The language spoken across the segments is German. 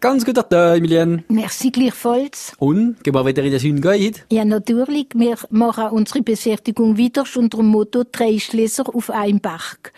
Ganz guter Tag, Emilien. Merci gleichfalls. Und, gehen wir wieder in den Süden? Ja, natürlich. Wir machen unsere Beschäftigung wieder unter dem Motto «Drei Schlösser auf einem Berg».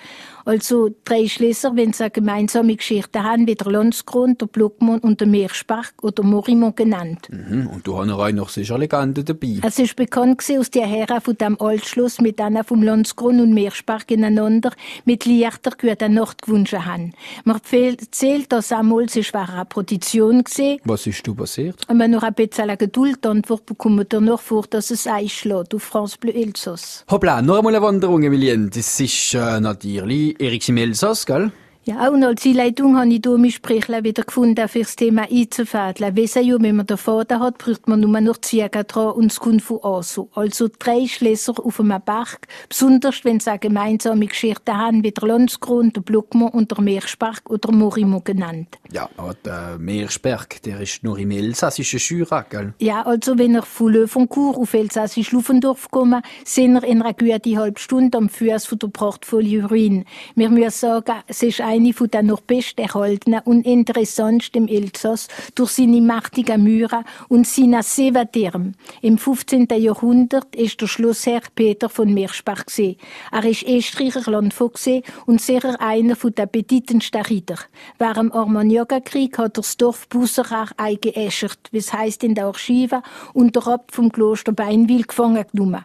Also drei Schlösser, wenn sie eine gemeinsame Geschichte haben, wie der Landskron, der Blockmond und der Meerspark oder Morimont genannt. Mhm. Und du hast auch noch sicher Legenden dabei. Es ist bekannt aus der Herren von dem Altschluss mit einer vom Landskron und Meerspark ineinander mit Lichter gute Nacht gewünscht haben. Man erzählt, dass einmal sich eine Petition gesehen. Was ist du passiert? Und wenn noch ein bisschen Geduld Antwort bekommen noch vor, dass es einschlägt auf France Bleu Elsass. Hoppla, noch einmal eine Wanderung, Emilien. Das ist äh, natürlich Erik Kimilsa skal Ja, und als Einleitung habe ich hier mein Sprechler wieder gefunden, für das Thema einzufädeln. Wissen ja, wenn man den Vater hat, braucht man nur noch Ziegen dran und es kommt von Aso. Also drei Schlösser auf einem Berg, besonders wenn sie gemeinsame Geschichte haben, wie der Landskron, der Blockmont und der Meerspark oder Morimo genannt. Ja, aber der Meersberg, der ist nur im elsassischen Jura, gell? Ja, also wenn er von Löwencourt auf elsassisch Lufendorf kommen, sind wir in einer guten halben Stunde am Fuß von der prachtvollen Ruine. Wir müssen sagen, es ist ein eine von den noch besterhaltenen und interessantsten im Elsass durch seine mächtigen Mauern und seine Seevatürme. Im 15. Jahrhundert ist der Schlossherr Peter von Meerspach gesehen. Er ist Österreicher Landvogt und sicher einer von den bedeutendsten Ritter. Während dem Armagnac-Krieg hat er das Dorf Busserach eingeäschert, wie es heisst in der Archive, und der Abt vom Kloster Beinwil gefangen genommen.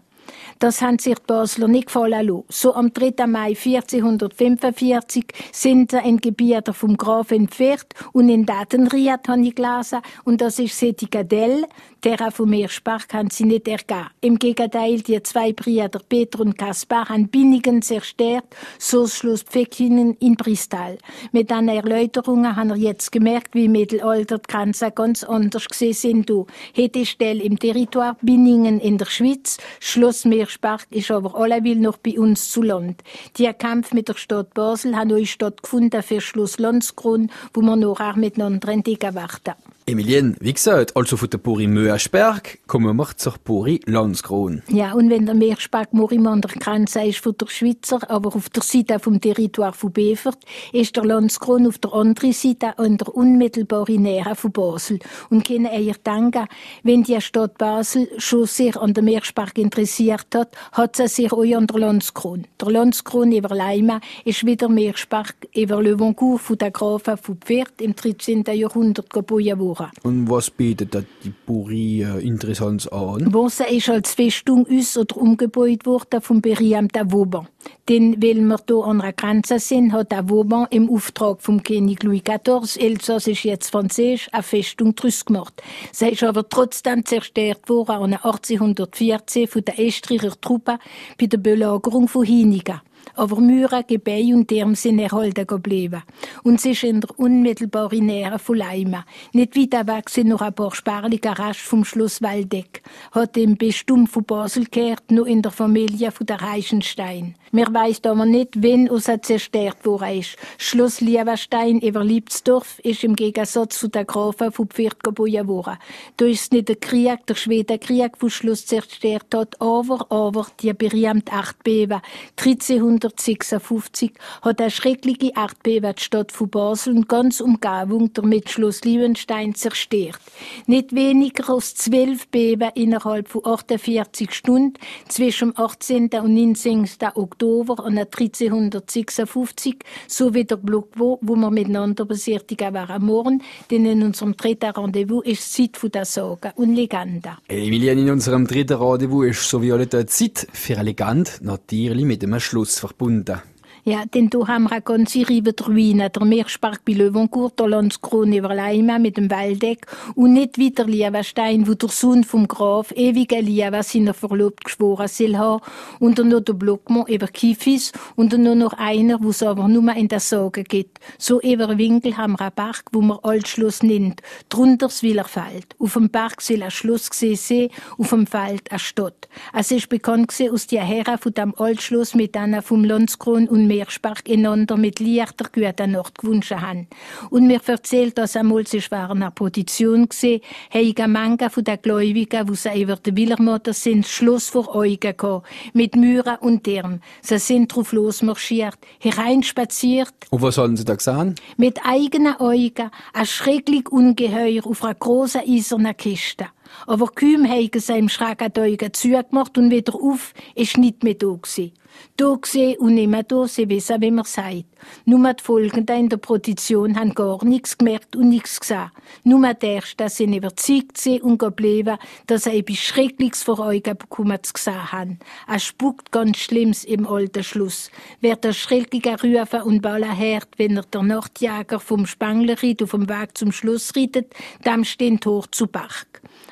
Das haben sich die Basler nicht gefallen lassen. So am 3. Mai 1445 sind sie in Gebieten vom Graf entfernt und in Datenried habe ich gelesen. Und das ist Setigadell, der vom Meerspark haben sie nicht ergeben. Im Gegenteil, die zwei Brüder, Peter und Kaspar, haben Binnigen zerstört, so Schloss Pfäckinen in Bristol. Mit diesen Erläuterungen haben wir jetzt gemerkt, wie Mittelalter die Grenzen ganz anders gesehen sind. Hätte Stelle im Territoire Binningen in der Schweiz, Schloss Meerspark ist aber alleweil noch bei uns zu Land. Die Kampf mit der Stadt Basel hat neu stattgefunden für Schloss Landskron, wo wir noch auch miteinander entdecken werden. Emilien, wie gesagt, also von der Puri Möersberg kommen wir zur Puri Landskron. Ja, und wenn der Meersberg Morim an der Grenze ist von der Schweizer, aber auf der Seite vom Territoire von Bevert, ist der Landskron auf der anderen Seite an der unmittelbaren Nähe von Basel. Und können eher denken, wenn die Stadt Basel schon sehr an der Meersberg interessiert hat, hat sie sich auch an der Landskron. Der Landskron über Leima ist wieder Meersberg über Le Vancourt von der Grafen von Pferd im 13. Jahrhundert gebaut worden. Bora. Und was bietet da die Buri äh, interessant an? Wasser ist als Festung aus oder umgebaut worden vom berühmten Vauban. Denn weil wir hier an der Grenze sind, hat der Vauban im Auftrag vom König Louis XIV, Elsass ist jetzt Französisch, eine Festung draus gemacht. Sie ist aber trotzdem zerstört worden 1814 von den Österreicher Truppen bei der Belagerung von Hiniga aber myra gebei und derm sind erhalten geblieben. Und sie ist in der unmittelbaren Nähe von Leima. Nicht weit weg sind noch ein paar spärliche Reste vom Schloss Waldeck. Hat dem Bestum von Basel gehört, noch in der Familie von der Reichenstein. Mir weiss aber nicht, wen es zerstört worden ist. Schloss Lieberstein über Liebsdorf ist im Gegensatz zu der Grafen von Pferd geboren worden. Da ist nicht der Krieg, der Schwedenkrieg, wo Schloss zerstört hat, aber, aber die berühmte Achtbeben. 1300 1956 hat eine schreckliche Erdbeben die Stadt von Basel und ganz Umgebung damit Schloss Liebenstein zerstört. Nicht weniger als zwölf Beben innerhalb von 48 Stunden zwischen dem 18. und 19. Oktober und 1356 sowie der Block, wo, wo wir miteinander beseitigen waren morgen, denn in unserem dritten Rendezvous ist Zeit für der Sagen und Legende. Emilien, in unserem dritten Rendezvous ist so wie alle Zeit für eine Legende, natürlich mit einem Schluss pesos, punta. Ja, denn da haben wir eine ganze Reihe der Meerspark bei Löwencourt, der Landskrone über Leima mit dem Waldeck und nicht wieder Liebenstein, wo der Sohn vom Graf ewige Liebe seiner Verlobten geschworen soll haben. Und dann noch der Blockmont über Kifis und dann noch einer, wo es aber nur in der Sage gibt. So über Winkel haben wir einen Berg, wo man Altschloss nennt. Drunter das Willerfeld. Auf dem Berg soll ein Schloss gesehen sein, auf dem Feld eine Stadt. Es ist bekannt aus der Herren von dem Altschloss mit einer vom Landskron und Meerspark einander mit leichter guter Nacht gewünscht haben. Und mir erzählt, dass einmal sie waren in einer Position gesehen, haben manche von den Gläubigen, die sie über den Willermotter sind, Schluss vor Augen gehabt, mit Mühren und Dirn. Sie sind drauf losmarschiert, hereinspaziert. Und was sollen sie da gesehen? Mit eigenen Augen, ein schrecklich Ungeheuer auf einer grossen eisernen Kiste. Aber kaum haben sie im Schrecken die Augen zugemacht und wieder auf, ist nicht mehr da gewesen. Da gesehen und nicht mehr sie wissen, wie man sagt. Nur die Folgenden in der Position haben gar nichts gemerkt und nichts gesehen. Nur die Ersten sind überzeugt sind und geblieben, dass sie etwas Schreckliches vor Augen bekommen zu haben. Er spuckt ganz Schlimmes im alten Schluss. Wer der schreckliche rufen und ballen hört, wenn er der Nachtjäger vom Spanglerried auf dem Weg zum Schluss reitet, dem stehen Tor zu Bach.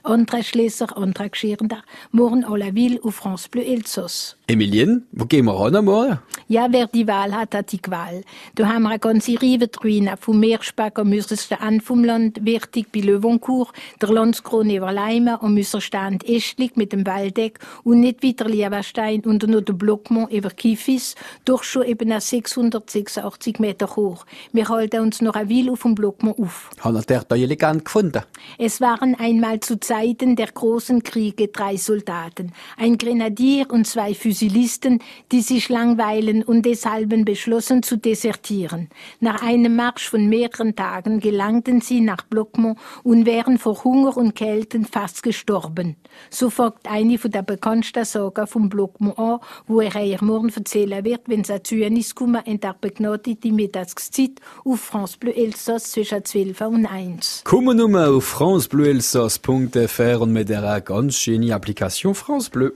André Schlesser, André Geschirnder, morgen à la ville auf France Bleu Elsass. Emilien, wo gehen wir hin morgen? Ja, wer die Wahl hat, hat die Wahl. Da haben wir eine ganze Reihe Ruinen vom Meerspeck am äußersten Ende vom Land, wichtig bei Löwencourt, der Landskrone über Leimen, am äußersten Estlig mit dem Waldeck und nicht weiter Lieberstein und nur der Blockmont über Kiefis, doch schon eben 686 Meter hoch. Wir halten uns noch eine Weile auf dem Blockmont auf. Haben wir dort elegant gefunden? Es waren einmal zu Zeiten der großen Kriege drei Soldaten, ein Grenadier und zwei Fusilisten, die sich langweilen und deshalb beschlossen zu desertieren. Nach einem Marsch von mehreren Tagen gelangten sie nach Blockmont und wären vor Hunger und Kälten fast gestorben. So folgt eine von der bekanntesten Sagen vom Blockmont an, wo er ihr morgen erzählen wird, wenn sie zu Janis kommen in der begnadete Mittagszeit auf France Bleu Elsass zwischen 12 und 1. Kommen wir auf francebleuelsass.fr und mit der ganz schönen Applikation France Bleu.